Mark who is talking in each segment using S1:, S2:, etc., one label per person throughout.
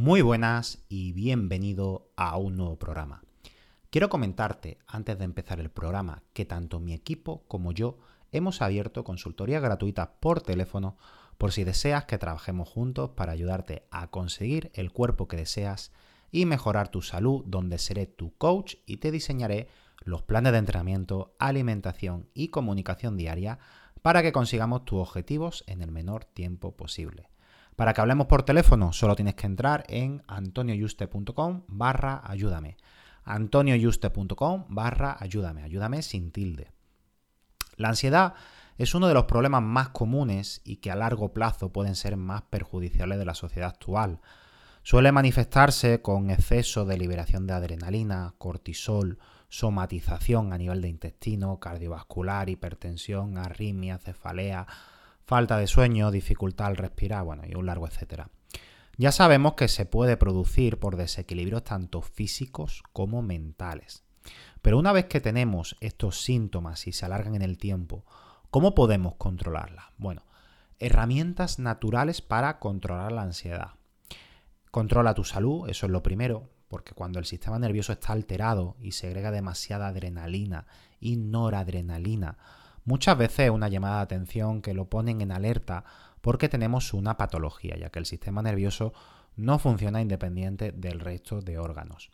S1: Muy buenas y bienvenido a un nuevo programa. Quiero comentarte, antes de empezar el programa, que tanto mi equipo como yo hemos abierto consultoría gratuita por teléfono por si deseas que trabajemos juntos para ayudarte a conseguir el cuerpo que deseas y mejorar tu salud, donde seré tu coach y te diseñaré los planes de entrenamiento, alimentación y comunicación diaria para que consigamos tus objetivos en el menor tiempo posible. Para que hablemos por teléfono, solo tienes que entrar en antonioyuste.com barra ayúdame. antonioyuste.com barra ayúdame, ayúdame sin tilde. La ansiedad es uno de los problemas más comunes y que a largo plazo pueden ser más perjudiciales de la sociedad actual. Suele manifestarse con exceso de liberación de adrenalina, cortisol, somatización a nivel de intestino, cardiovascular, hipertensión, arritmia, cefalea, falta de sueño, dificultad al respirar, bueno, y un largo etcétera. Ya sabemos que se puede producir por desequilibrios tanto físicos como mentales. Pero una vez que tenemos estos síntomas y se alargan en el tiempo, ¿cómo podemos controlarla? Bueno, herramientas naturales para controlar la ansiedad. Controla tu salud, eso es lo primero, porque cuando el sistema nervioso está alterado y segrega demasiada adrenalina y noradrenalina, Muchas veces es una llamada de atención que lo ponen en alerta porque tenemos una patología, ya que el sistema nervioso no funciona independiente del resto de órganos.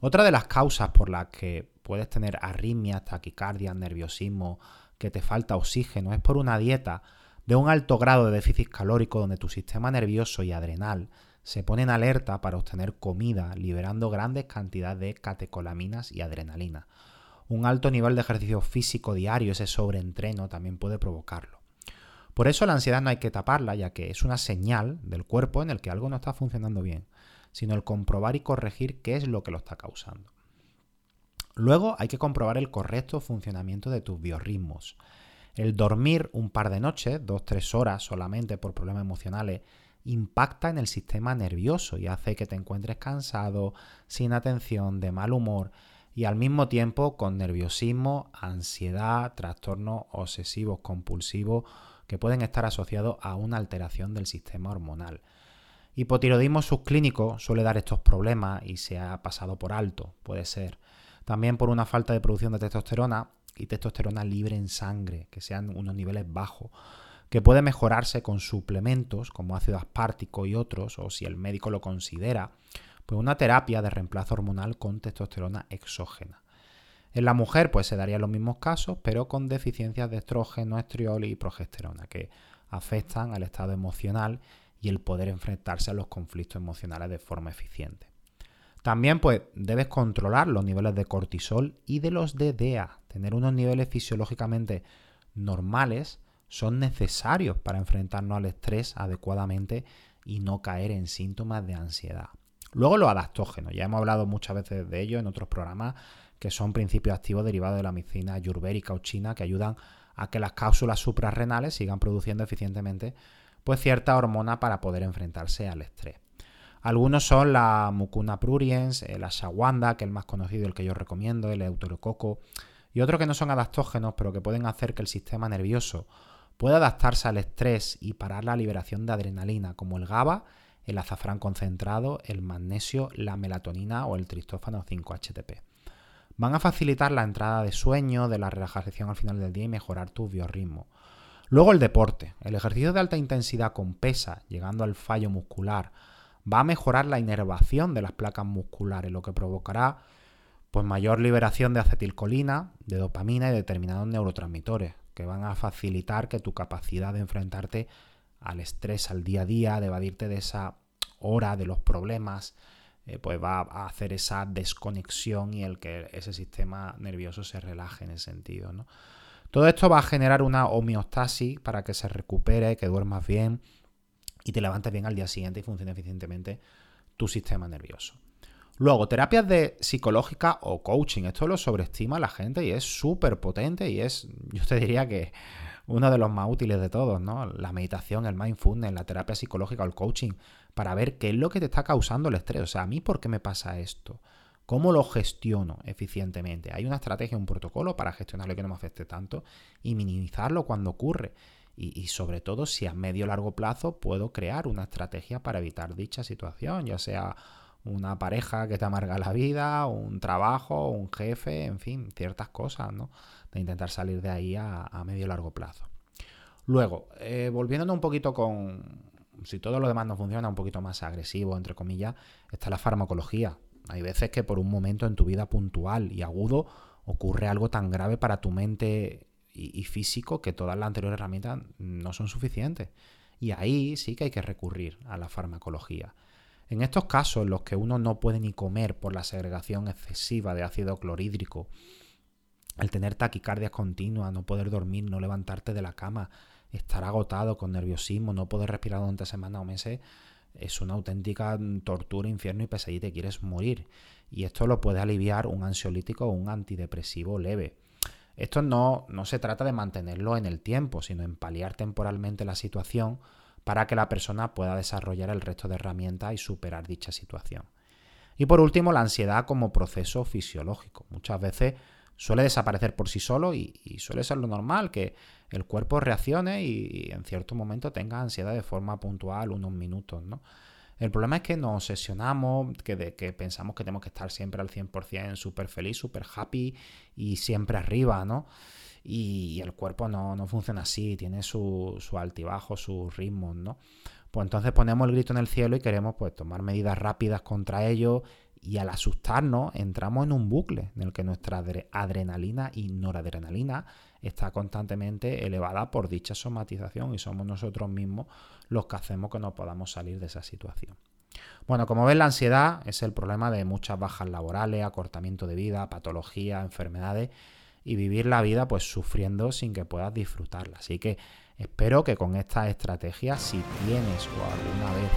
S1: Otra de las causas por las que puedes tener arritmias, taquicardia, nerviosismo, que te falta oxígeno, es por una dieta de un alto grado de déficit calórico donde tu sistema nervioso y adrenal se ponen alerta para obtener comida, liberando grandes cantidades de catecolaminas y adrenalina un alto nivel de ejercicio físico diario, ese sobreentreno, también puede provocarlo. Por eso la ansiedad no hay que taparla, ya que es una señal del cuerpo en el que algo no está funcionando bien, sino el comprobar y corregir qué es lo que lo está causando. Luego hay que comprobar el correcto funcionamiento de tus biorritmos. El dormir un par de noches, dos, tres horas solamente por problemas emocionales, impacta en el sistema nervioso y hace que te encuentres cansado, sin atención, de mal humor y al mismo tiempo con nerviosismo, ansiedad, trastornos obsesivos compulsivos que pueden estar asociados a una alteración del sistema hormonal. Hipotiroidismo subclínico suele dar estos problemas y se ha pasado por alto, puede ser. También por una falta de producción de testosterona y testosterona libre en sangre, que sean unos niveles bajos, que puede mejorarse con suplementos como ácido aspartico y otros, o si el médico lo considera, pues una terapia de reemplazo hormonal con testosterona exógena. En la mujer pues se darían los mismos casos, pero con deficiencias de estrógeno, estriol y progesterona, que afectan al estado emocional y el poder enfrentarse a los conflictos emocionales de forma eficiente. También pues debes controlar los niveles de cortisol y de los DDA. Tener unos niveles fisiológicamente normales son necesarios para enfrentarnos al estrés adecuadamente y no caer en síntomas de ansiedad. Luego los adaptógenos, ya hemos hablado muchas veces de ellos en otros programas, que son principios activos derivados de la medicina ayurvédica o china que ayudan a que las cápsulas suprarrenales sigan produciendo eficientemente pues cierta hormona para poder enfrentarse al estrés. Algunos son la mucuna pruriens, el ashwagandha, que es el más conocido, el que yo recomiendo, el euterococo, y otros que no son adaptógenos, pero que pueden hacer que el sistema nervioso pueda adaptarse al estrés y parar la liberación de adrenalina, como el GABA el azafrán concentrado, el magnesio, la melatonina o el tristófano 5-HTP. Van a facilitar la entrada de sueño, de la relajación al final del día y mejorar tu biorritmo. Luego el deporte. El ejercicio de alta intensidad con pesa, llegando al fallo muscular, va a mejorar la inervación de las placas musculares, lo que provocará pues, mayor liberación de acetilcolina, de dopamina y determinados neurotransmisores, que van a facilitar que tu capacidad de enfrentarte al estrés, al día a día, de evadirte de esa hora, de los problemas, eh, pues va a hacer esa desconexión y el que ese sistema nervioso se relaje en ese sentido. ¿no? Todo esto va a generar una homeostasis para que se recupere, que duermas bien y te levantes bien al día siguiente y funcione eficientemente tu sistema nervioso. Luego, terapias de psicológica o coaching. Esto lo sobreestima la gente y es súper potente y es, yo te diría que uno de los más útiles de todos, ¿no? La meditación, el mindfulness, la terapia psicológica el coaching, para ver qué es lo que te está causando el estrés. O sea, a mí, ¿por qué me pasa esto? ¿Cómo lo gestiono eficientemente? Hay una estrategia, un protocolo para gestionarlo que no me afecte tanto y minimizarlo cuando ocurre. Y, sobre todo, si a medio o largo plazo puedo crear una estrategia para evitar dicha situación, ya sea una pareja que te amarga la vida, un trabajo, un jefe, en fin, ciertas cosas, ¿no? Intentar salir de ahí a, medio largo plazo. Luego, eh, volviéndonos un poquito con, si todo lo demás no funciona, un poquito más agresivo, entre comillas, está la farmacología. Hay veces que por un momento en tu vida puntual y agudo ocurre algo tan grave para tu mente y, físico que todas las anteriores herramientas no son suficientes. Y ahí sí que hay que recurrir a la farmacología. En estos casos en los que uno no puede ni comer por la segregación excesiva de ácido clorhídrico, el tener taquicardias continuas, no poder dormir, no levantarte de la cama, estar agotado con nerviosismo, no poder respirar durante semanas o meses, es una auténtica tortura, infierno y pesadilla, te quieres morir. Y esto lo puede aliviar un ansiolítico o un antidepresivo leve. Esto no, no se trata de mantenerlo en el tiempo, sino en paliar temporalmente la situación para que la persona pueda desarrollar el resto de herramientas y superar dicha situación. Y por último, la ansiedad como proceso fisiológico. Muchas veces suele desaparecer por sí solo y, suele ser lo normal que el cuerpo reaccione y, en cierto momento tenga ansiedad de forma puntual, unos minutos, ¿no? El problema es que nos obsesionamos, que, que pensamos que tenemos que estar siempre al 100% súper feliz, súper happy y siempre arriba, ¿no? Y, el cuerpo no, no, funciona así, tiene su, su altibajo, sus ritmos, ¿no? Pues entonces ponemos el grito en el cielo y queremos pues tomar medidas rápidas contra ello y al asustarnos entramos en un bucle en el que nuestra adrenalina y noradrenalina está constantemente elevada por dicha somatización y somos nosotros mismos los que hacemos que no podamos salir de esa situación. Bueno, como ves, la ansiedad es el problema de muchas bajas laborales, acortamiento de vida, patologías, enfermedades y vivir la vida pues sufriendo sin que puedas disfrutarla. Así que espero que con estas estrategias, si tienes o alguna vez